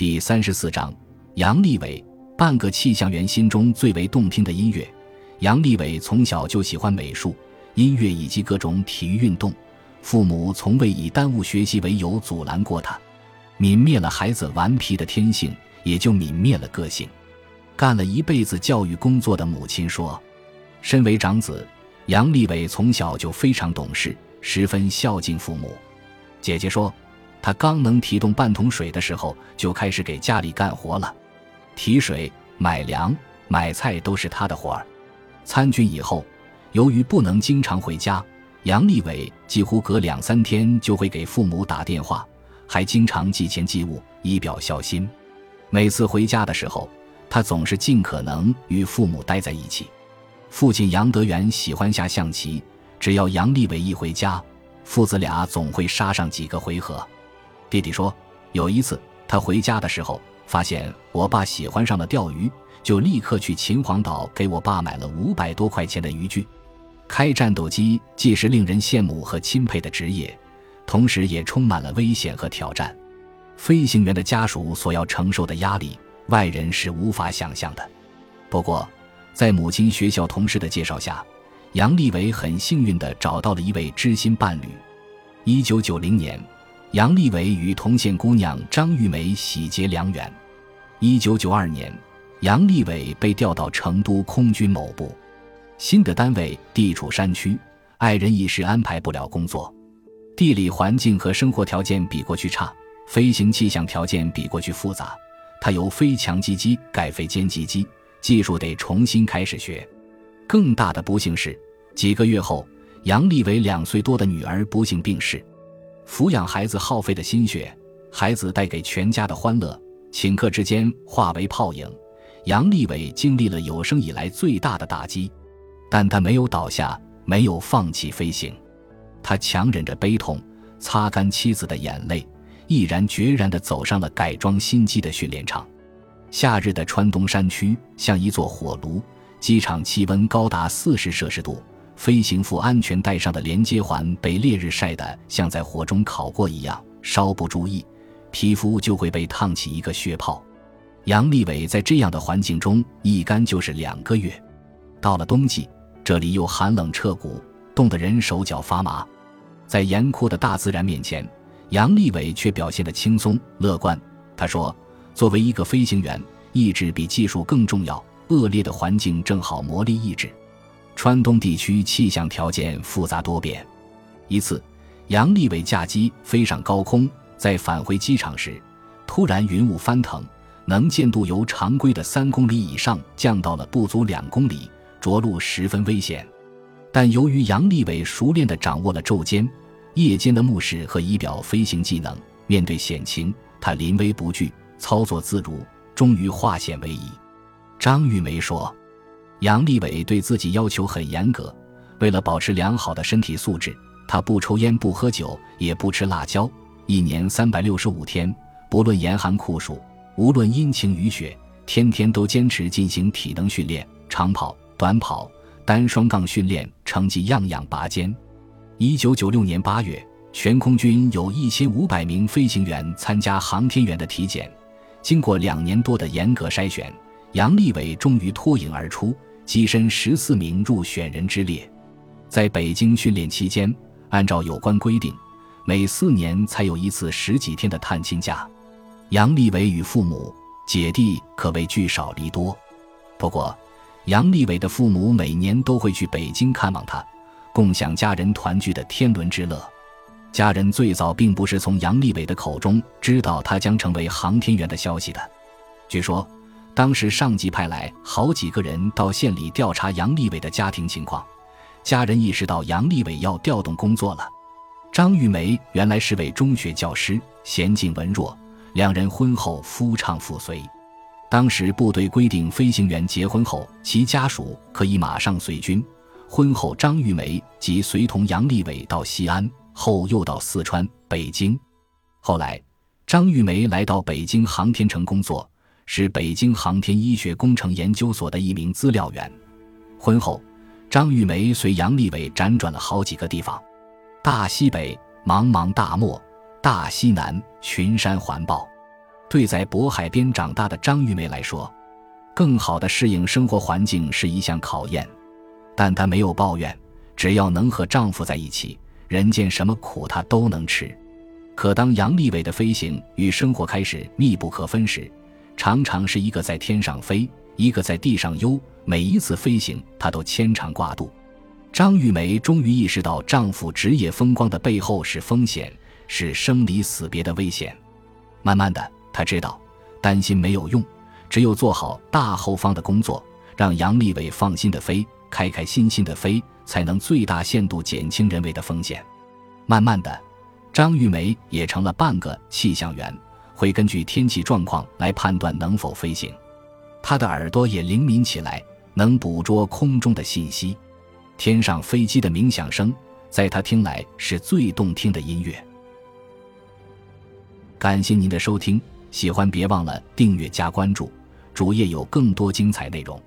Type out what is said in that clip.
第三十四章，杨利伟，半个气象员心中最为动听的音乐。杨利伟从小就喜欢美术、音乐以及各种体育运动，父母从未以耽误学习为由阻拦过他。泯灭了孩子顽皮的天性，也就泯灭了个性。干了一辈子教育工作的母亲说：“身为长子，杨利伟从小就非常懂事，十分孝敬父母。”姐姐说。他刚能提动半桶水的时候，就开始给家里干活了，提水、买粮、买菜都是他的活儿。参军以后，由于不能经常回家，杨利伟几乎隔两三天就会给父母打电话，还经常寄钱寄物以表孝心。每次回家的时候，他总是尽可能与父母待在一起。父亲杨德元喜欢下象棋，只要杨利伟一回家，父子俩总会杀上几个回合。弟弟说，有一次他回家的时候，发现我爸喜欢上了钓鱼，就立刻去秦皇岛给我爸买了五百多块钱的渔具。开战斗机既是令人羡慕和钦佩的职业，同时也充满了危险和挑战。飞行员的家属所要承受的压力，外人是无法想象的。不过，在母亲、学校同事的介绍下，杨利伟很幸运地找到了一位知心伴侣。一九九零年。杨利伟与同县姑娘张玉梅喜结良缘。一九九二年，杨利伟被调到成都空军某部，新的单位地处山区，爱人一时安排不了工作，地理环境和生活条件比过去差，飞行气象条件比过去复杂，他由飞强击机改飞歼击机，技术得重新开始学。更大的不幸是，几个月后，杨利伟两岁多的女儿不幸病逝。抚养孩子耗费的心血，孩子带给全家的欢乐，顷刻之间化为泡影。杨利伟经历了有生以来最大的打击，但他没有倒下，没有放弃飞行。他强忍着悲痛，擦干妻子的眼泪，毅然决然地走上了改装新机的训练场。夏日的川东山区像一座火炉，机场气温高达四十摄氏度。飞行服安全带上的连接环被烈日晒得像在火中烤过一样，稍不注意，皮肤就会被烫起一个血泡。杨利伟在这样的环境中一干就是两个月。到了冬季，这里又寒冷彻骨，冻得人手脚发麻。在严酷的大自然面前，杨利伟却表现得轻松乐观。他说：“作为一个飞行员，意志比技术更重要。恶劣的环境正好磨砺意志。”川东地区气象条件复杂多变。一次，杨利伟驾机飞上高空，在返回机场时，突然云雾翻腾，能见度由常规的三公里以上降到了不足两公里，着陆十分危险。但由于杨利伟熟练地掌握了昼间、夜间的目视和仪表飞行技能，面对险情，他临危不惧，操作自如，终于化险为夷。张玉梅说。杨利伟对自己要求很严格，为了保持良好的身体素质，他不抽烟、不喝酒，也不吃辣椒。一年三百六十五天，不论严寒酷暑，无论阴晴雨雪，天天都坚持进行体能训练，长跑、短跑、单双杠训练，成绩样样拔尖。一九九六年八月，全空军有一千五百名飞行员参加航天员的体检，经过两年多的严格筛选，杨利伟终于脱颖而出。跻身十四名入选人之列，在北京训练期间，按照有关规定，每四年才有一次十几天的探亲假。杨利伟与父母、姐弟可谓聚少离多。不过，杨利伟的父母每年都会去北京看望他，共享家人团聚的天伦之乐。家人最早并不是从杨利伟的口中知道他将成为航天员的消息的，据说。当时上级派来好几个人到县里调查杨利伟的家庭情况，家人意识到杨利伟要调动工作了。张玉梅原来是位中学教师，娴静文弱，两人婚后夫唱妇随。当时部队规定，飞行员结婚后，其家属可以马上随军。婚后，张玉梅即随同杨利伟到西安，后又到四川、北京。后来，张玉梅来到北京航天城工作。是北京航天医学工程研究所的一名资料员。婚后，张玉梅随杨利伟辗转了好几个地方：大西北茫茫大漠，大西南群山环抱。对在渤海边长大的张玉梅来说，更好的适应生活环境是一项考验，但她没有抱怨，只要能和丈夫在一起，人间什么苦她都能吃。可当杨利伟的飞行与生活开始密不可分时，常常是一个在天上飞，一个在地上悠，每一次飞行她都牵肠挂肚。张玉梅终于意识到，丈夫职业风光的背后是风险，是生离死别的危险。慢慢的，她知道，担心没有用，只有做好大后方的工作，让杨利伟放心的飞，开开心心的飞，才能最大限度减轻人为的风险。慢慢的，张玉梅也成了半个气象员，会根据天气状况来判断能否飞行。它的耳朵也灵敏起来，能捕捉空中的信息。天上飞机的鸣响声，在他听来是最动听的音乐。感谢您的收听，喜欢别忘了订阅加关注，主页有更多精彩内容。